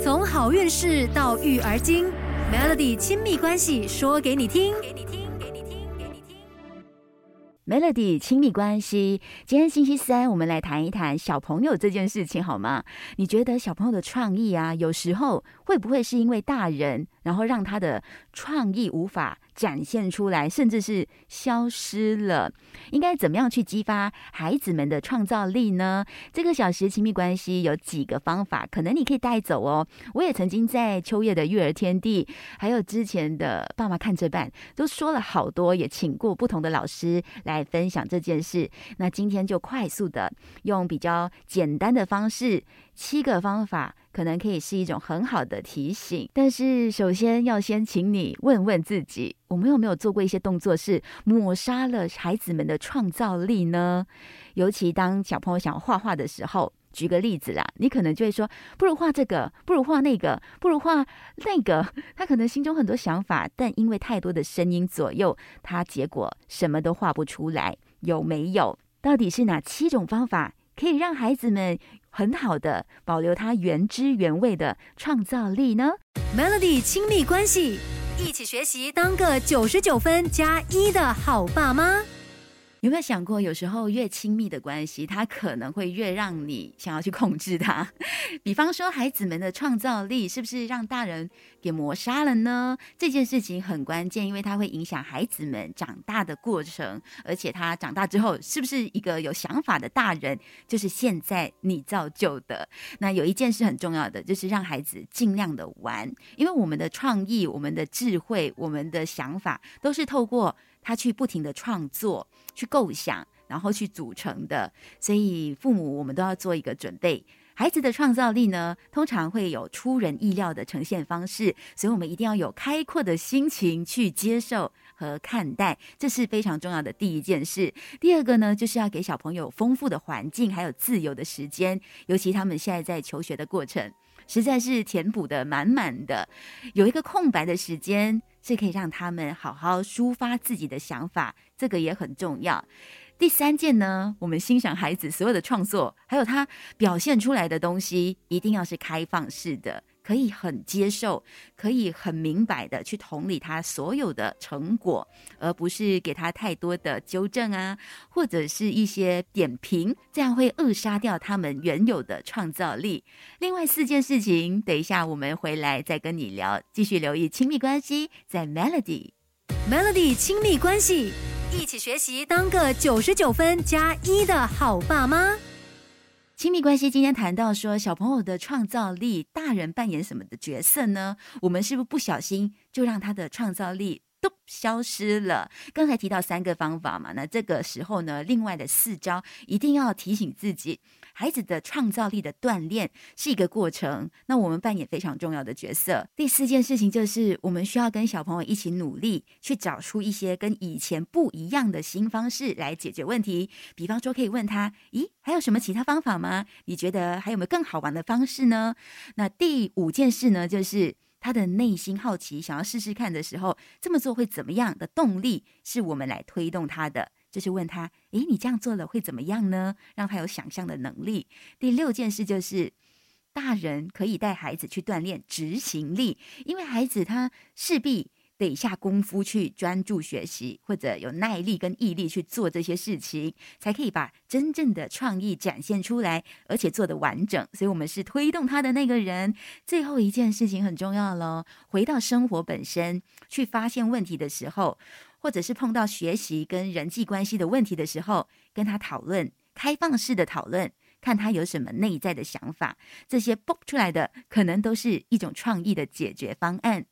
从好运事到育儿经，Melody 亲密关系说给你听。给你听，给你听，给你听。Melody 亲密关系，今天星期三，我们来谈一谈小朋友这件事情好吗？你觉得小朋友的创意啊，有时候会不会是因为大人，然后让他的创意无法？展现出来，甚至是消失了。应该怎么样去激发孩子们的创造力呢？这个小时亲密关系有几个方法，可能你可以带走哦。我也曾经在秋叶的育儿天地，还有之前的爸妈看着办，都说了好多，也请过不同的老师来分享这件事。那今天就快速的用比较简单的方式，七个方法。可能可以是一种很好的提醒，但是首先要先请你问问自己，我们有没有做过一些动作是抹杀了孩子们的创造力呢？尤其当小朋友想要画画的时候，举个例子啦，你可能就会说，不如画这个，不如画那个，不如画那个。他可能心中很多想法，但因为太多的声音左右，他结果什么都画不出来。有没有？到底是哪七种方法可以让孩子们？很好的保留它原汁原味的创造力呢。Melody 亲密关系，一起学习，当个九十九分加一的好爸妈。有没有想过，有时候越亲密的关系，它可能会越让你想要去控制它？比方说，孩子们的创造力是不是让大人给磨杀了呢？这件事情很关键，因为它会影响孩子们长大的过程，而且他长大之后是不是一个有想法的大人，就是现在你造就的。那有一件事很重要的，就是让孩子尽量的玩，因为我们的创意、我们的智慧、我们的想法，都是透过。他去不停的创作，去构想，然后去组成的。所以父母我们都要做一个准备。孩子的创造力呢，通常会有出人意料的呈现方式，所以我们一定要有开阔的心情去接受和看待，这是非常重要的第一件事。第二个呢，就是要给小朋友丰富的环境，还有自由的时间，尤其他们现在在求学的过程。实在是填补的满满的，有一个空白的时间这可以让他们好好抒发自己的想法，这个也很重要。第三件呢，我们欣赏孩子所有的创作，还有他表现出来的东西，一定要是开放式的。可以很接受，可以很明白的去同理他所有的成果，而不是给他太多的纠正啊，或者是一些点评，这样会扼杀掉他们原有的创造力。另外四件事情，等一下我们回来再跟你聊。继续留意亲密关系，在 Melody，Melody 亲密关系，一起学习，当个九十九分加一的好爸妈。亲密关系今天谈到说，小朋友的创造力，大人扮演什么的角色呢？我们是不是不小心就让他的创造力？都消失了。刚才提到三个方法嘛，那这个时候呢，另外的四招一定要提醒自己，孩子的创造力的锻炼是一个过程。那我们扮演非常重要的角色。第四件事情就是，我们需要跟小朋友一起努力，去找出一些跟以前不一样的新方式来解决问题。比方说，可以问他：“咦，还有什么其他方法吗？你觉得还有没有更好玩的方式呢？”那第五件事呢，就是。他的内心好奇，想要试试看的时候，这么做会怎么样的动力是我们来推动他的？就是问他：诶，你这样做了会怎么样呢？让他有想象的能力。第六件事就是，大人可以带孩子去锻炼执行力，因为孩子他势必。得下功夫去专注学习，或者有耐力跟毅力去做这些事情，才可以把真正的创意展现出来，而且做得完整。所以，我们是推动他的那个人。最后一件事情很重要喽，回到生活本身去发现问题的时候，或者是碰到学习跟人际关系的问题的时候，跟他讨论，开放式的讨论，看他有什么内在的想法，这些蹦出来的可能都是一种创意的解决方案。